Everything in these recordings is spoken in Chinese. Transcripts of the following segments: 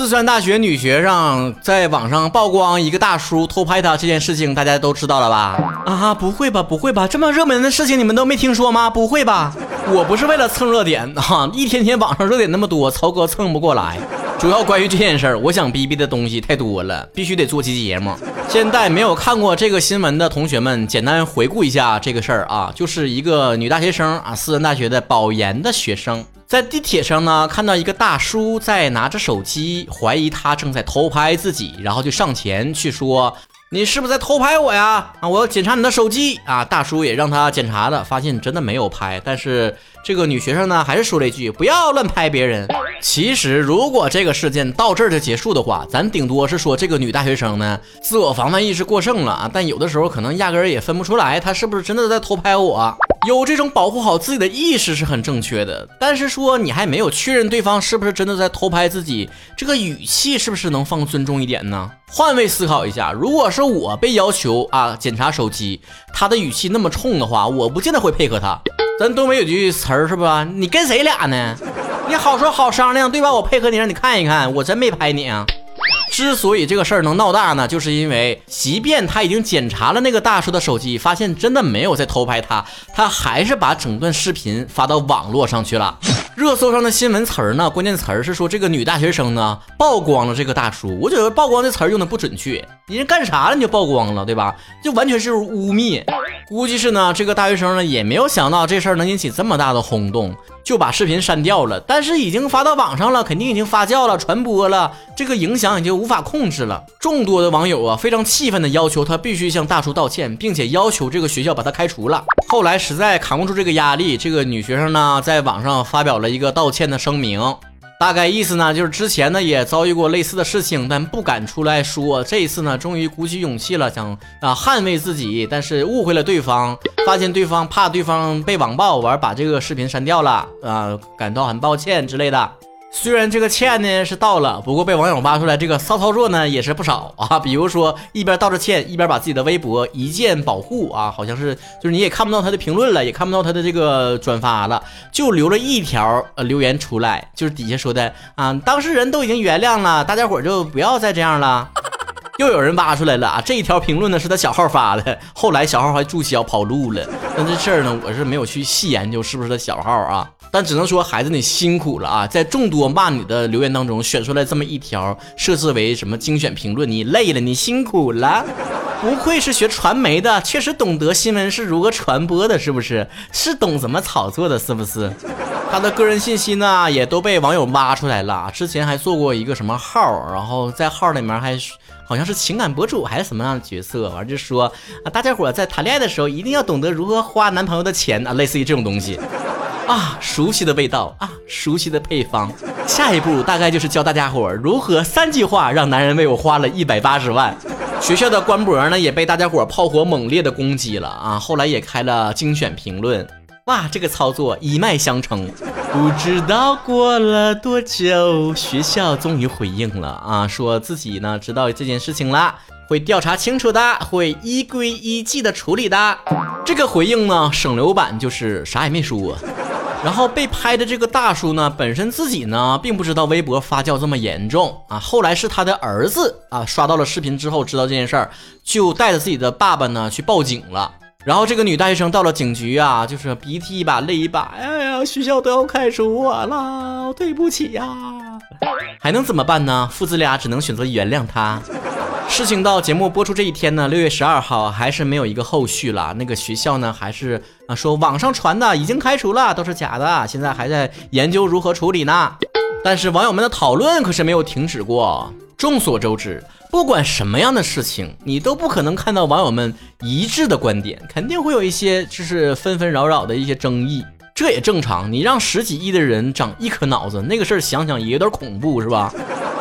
四川大学女学生在网上曝光一个大叔偷拍她这件事情，大家都知道了吧？啊，不会吧，不会吧，这么热门的事情你们都没听说吗？不会吧？我不是为了蹭热点 啊，一天天网上热点那么多，曹哥蹭不过来。主要关于这件事儿，我想逼逼的东西太多了，必须得做期节目。现在没有看过这个新闻的同学们，简单回顾一下这个事儿啊，就是一个女大学生啊，四川大学的保研的学生。在地铁上呢，看到一个大叔在拿着手机，怀疑他正在偷拍自己，然后就上前去说：“你是不是在偷拍我呀？啊，我要检查你的手机啊！”大叔也让他检查了，发现真的没有拍，但是这个女学生呢，还是说了一句：“不要乱拍别人。”其实，如果这个事件到这儿就结束的话，咱顶多是说这个女大学生呢，自我防范意识过剩了啊。但有的时候可能压根儿也分不出来，她是不是真的在偷拍我。有这种保护好自己的意识是很正确的，但是说你还没有确认对方是不是真的在偷拍自己，这个语气是不是能放尊重一点呢？换位思考一下，如果是我被要求啊检查手机，他的语气那么冲的话，我不见得会配合他。咱东北有句词儿是吧？你跟谁俩呢？你好说好商量对吧？我配合你，让你看一看，我真没拍你啊。之所以这个事儿能闹大呢，就是因为即便他已经检查了那个大叔的手机，发现真的没有在偷拍他，他还是把整段视频发到网络上去了。热搜上的新闻词儿呢，关键词儿是说这个女大学生呢曝光了这个大叔。我觉得曝光这词儿用的不准确，你人干啥了你就曝光了，对吧？就完全是污蔑。估计是呢，这个大学生呢也没有想到这事儿能引起这么大的轰动。就把视频删掉了，但是已经发到网上了，肯定已经发酵了、传播了，这个影响已经无法控制了。众多的网友啊，非常气愤的要求他必须向大叔道歉，并且要求这个学校把他开除了。后来实在扛不住这个压力，这个女学生呢，在网上发表了一个道歉的声明。大概意思呢，就是之前呢也遭遇过类似的事情，但不敢出来说。这一次呢，终于鼓起勇气了，想啊捍卫自己，但是误会了对方，发现对方怕对方被网暴，玩把这个视频删掉了啊，感到很抱歉之类的。虽然这个歉呢是道了，不过被网友挖出来这个骚操作呢也是不少啊。比如说一边道着歉，一边把自己的微博一键保护啊，好像是就是你也看不到他的评论了，也看不到他的这个转发了，就留了一条呃留言出来，就是底下说的啊，当事人都已经原谅了，大家伙就不要再这样了。又有人挖出来了啊，这一条评论呢是他小号发的，后来小号还注销跑路了。但这事儿呢，我是没有去细研究是不是他小号啊。但只能说孩子你辛苦了啊，在众多骂你的留言当中选出来这么一条，设置为什么精选评论，你累了，你辛苦了，不愧是学传媒的，确实懂得新闻是如何传播的，是不是？是懂怎么炒作的，是不是？他的个人信息呢也都被网友挖出来了，之前还做过一个什么号，然后在号里面还好像是情感博主还是什么样的角色，完就说啊，大家伙在谈恋爱的时候一定要懂得如何花男朋友的钱啊，类似于这种东西。啊，熟悉的味道啊，熟悉的配方。下一步大概就是教大家伙如何三句话让男人为我花了一百八十万。学校的官博呢也被大家伙炮火猛烈的攻击了啊，后来也开了精选评论。哇，这个操作一脉相承。不知道过了多久，学校终于回应了啊，说自己呢知道这件事情了，会调查清楚的，会依规依纪的处理的。这个回应呢，省流版就是啥也没说。然后被拍的这个大叔呢，本身自己呢并不知道微博发酵这么严重啊。后来是他的儿子啊刷到了视频之后知道这件事儿，就带着自己的爸爸呢去报警了。然后这个女大学生到了警局啊，就是鼻涕一把泪一把，哎呀，学校都要开除我了，对不起呀，还能怎么办呢？父子俩只能选择原谅他。事情到节目播出这一天呢，六月十二号还是没有一个后续了。那个学校呢，还是啊说网上传的已经开除了，都是假的，现在还在研究如何处理呢。但是网友们的讨论可是没有停止过。众所周知，不管什么样的事情，你都不可能看到网友们一致的观点，肯定会有一些就是纷纷扰扰的一些争议。这也正常，你让十几亿的人长一颗脑子，那个事儿想想也有点恐怖，是吧？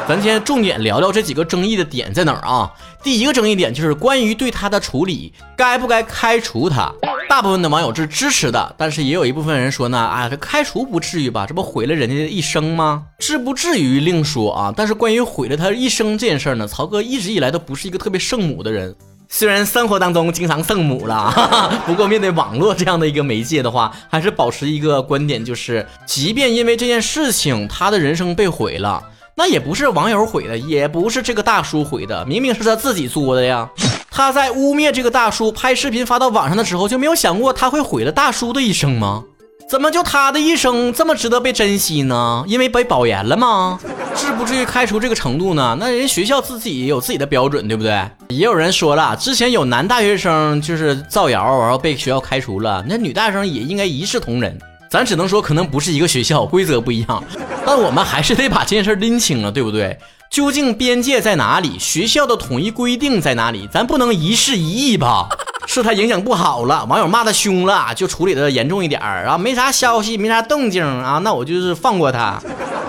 咱先重点聊聊这几个争议的点在哪儿啊？第一个争议点就是关于对他的处理，该不该开除他？大部分的网友是支持的，但是也有一部分人说呢，啊，这开除不至于吧？这不毁了人家的一生吗？至不至于另说啊。但是关于毁了他一生这件事呢，曹哥一直以来都不是一个特别圣母的人。虽然生活当中经常圣母了哈哈，不过面对网络这样的一个媒介的话，还是保持一个观点，就是即便因为这件事情他的人生被毁了。那也不是网友毁的，也不是这个大叔毁的，明明是他自己作的呀。他在污蔑这个大叔拍视频发到网上的时候，就没有想过他会毁了大叔的一生吗？怎么就他的一生这么值得被珍惜呢？因为被保研了吗？至不至于开除这个程度呢？那人学校自己有自己的标准，对不对？也有人说了，之前有男大学生就是造谣，然后被学校开除了，那女大学生也应该一视同仁。咱只能说，可能不是一个学校，规则不一样。但我们还是得把这件事拎清了，对不对？究竟边界在哪里？学校的统一规定在哪里？咱不能一事一议吧？是他影响不好了，网友骂他凶了，就处理的严重一点儿啊，没啥消息，没啥动静啊，那我就是放过他，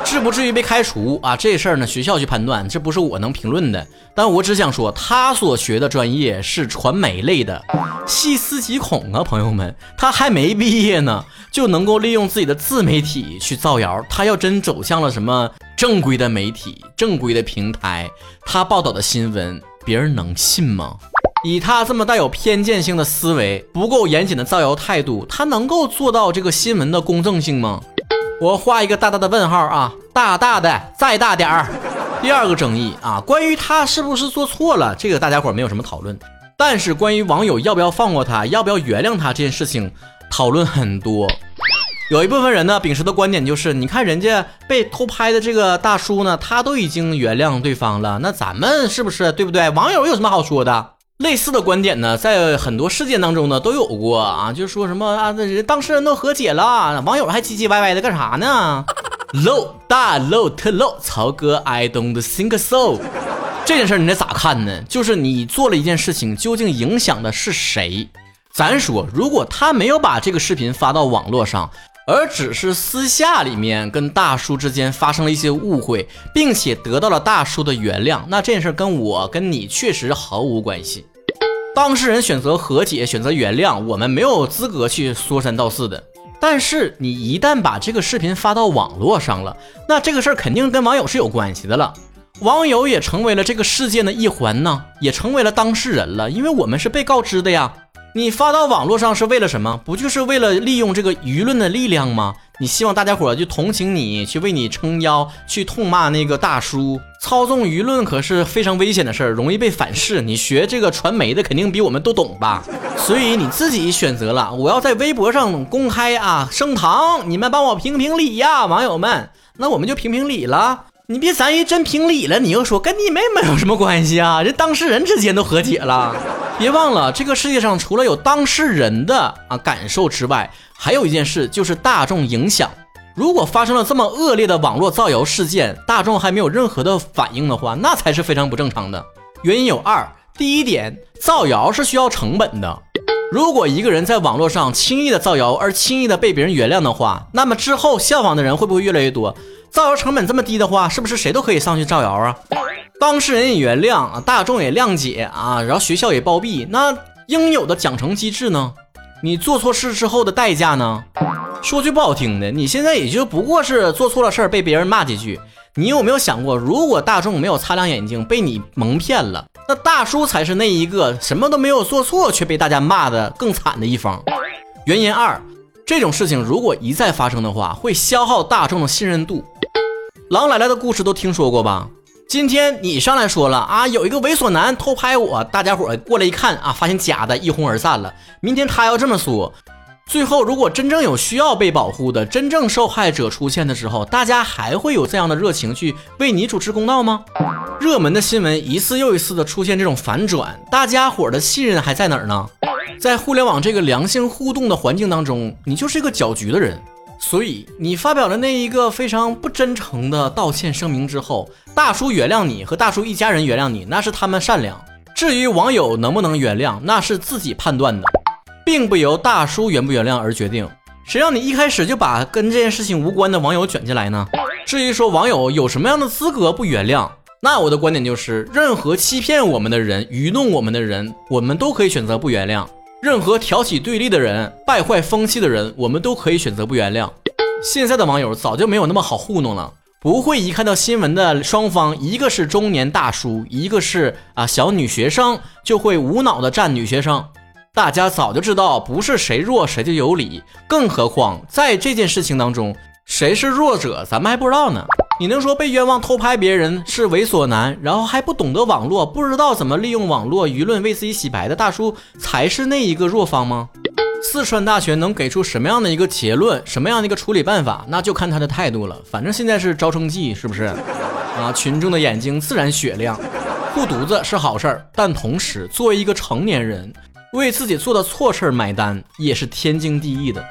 至不至于被开除啊。这事儿呢，学校去判断，这不是我能评论的。但我只想说，他所学的专业是传媒类的，细思极恐啊，朋友们，他还没毕业呢，就能够利用自己的自媒体去造谣。他要真走向了什么正规的媒体、正规的平台，他报道的新闻，别人能信吗？以他这么带有偏见性的思维，不够严谨的造谣态度，他能够做到这个新闻的公正性吗？我画一个大大的问号啊，大大的，再大点儿。第二个争议啊，关于他是不是做错了，这个大家伙没有什么讨论。但是关于网友要不要放过他，要不要原谅他这件事情，讨论很多。有一部分人呢，秉持的观点就是，你看人家被偷拍的这个大叔呢，他都已经原谅对方了，那咱们是不是对不对？网友有什么好说的？类似的观点呢，在很多事件当中呢都有过啊，就说什么啊，那人当事人都和解了，网友还唧唧歪歪的干啥呢？low 大 low 特 low，曹哥 I don't think so。这件事你得咋看呢？就是你做了一件事情，究竟影响的是谁？咱说，如果他没有把这个视频发到网络上。而只是私下里面跟大叔之间发生了一些误会，并且得到了大叔的原谅，那这件事跟我跟你确实毫无关系。当事人选择和解，选择原谅，我们没有资格去说三道四的。但是你一旦把这个视频发到网络上了，那这个事儿肯定跟网友是有关系的了。网友也成为了这个事件的一环呢，也成为了当事人了，因为我们是被告知的呀。你发到网络上是为了什么？不就是为了利用这个舆论的力量吗？你希望大家伙就同情你，去为你撑腰，去痛骂那个大叔，操纵舆论可是非常危险的事儿，容易被反噬。你学这个传媒的肯定比我们都懂吧？所以你自己选择了，我要在微博上公开啊升堂，你们帮我评评理呀，网友们，那我们就评评理了。你别咱一真评理了，你又说跟你妹妹有什么关系啊？这当事人之间都和解了。别忘了，这个世界上除了有当事人的啊感受之外，还有一件事就是大众影响。如果发生了这么恶劣的网络造谣事件，大众还没有任何的反应的话，那才是非常不正常的。原因有二：第一点，造谣是需要成本的。如果一个人在网络上轻易的造谣而轻易的被别人原谅的话，那么之后效仿的人会不会越来越多？造谣成本这么低的话，是不是谁都可以上去造谣啊？当事人也原谅啊，大众也谅解啊，然后学校也包庇，那应有的奖惩机制呢？你做错事之后的代价呢？说句不好听的，你现在也就不过是做错了事儿被别人骂几句。你有没有想过，如果大众没有擦亮眼睛被你蒙骗了，那大叔才是那一个什么都没有做错却被大家骂的更惨的一方？原因二，这种事情如果一再发生的话，会消耗大众的信任度。狼来了的故事都听说过吧？今天你上来说了啊，有一个猥琐男偷拍我，大家伙过来一看啊，发现假的，一哄而散了。明天他要这么说，最后如果真正有需要被保护的真正受害者出现的时候，大家还会有这样的热情去为你主持公道吗？热门的新闻一次又一次的出现这种反转，大家伙的信任还在哪儿呢？在互联网这个良性互动的环境当中，你就是一个搅局的人。所以你发表了那一个非常不真诚的道歉声明之后，大叔原谅你和大叔一家人原谅你，那是他们善良。至于网友能不能原谅，那是自己判断的，并不由大叔原不原谅而决定。谁让你一开始就把跟这件事情无关的网友卷进来呢？至于说网友有什么样的资格不原谅，那我的观点就是，任何欺骗我们的人、愚弄我们的人，我们都可以选择不原谅。任何挑起对立的人、败坏风气的人，我们都可以选择不原谅。现在的网友早就没有那么好糊弄了，不会一看到新闻的双方，一个是中年大叔，一个是啊小女学生，就会无脑的站女学生。大家早就知道，不是谁弱谁就有理，更何况在这件事情当中，谁是弱者，咱们还不知道呢。你能说被冤枉偷拍别人是猥琐男，然后还不懂得网络，不知道怎么利用网络舆论为自己洗白的大叔才是那一个弱方吗？四川大学能给出什么样的一个结论，什么样的一个处理办法，那就看他的态度了。反正现在是招生季，是不是？啊，群众的眼睛自然雪亮。护犊子是好事儿，但同时作为一个成年人，为自己做的错事儿买单也是天经地义的。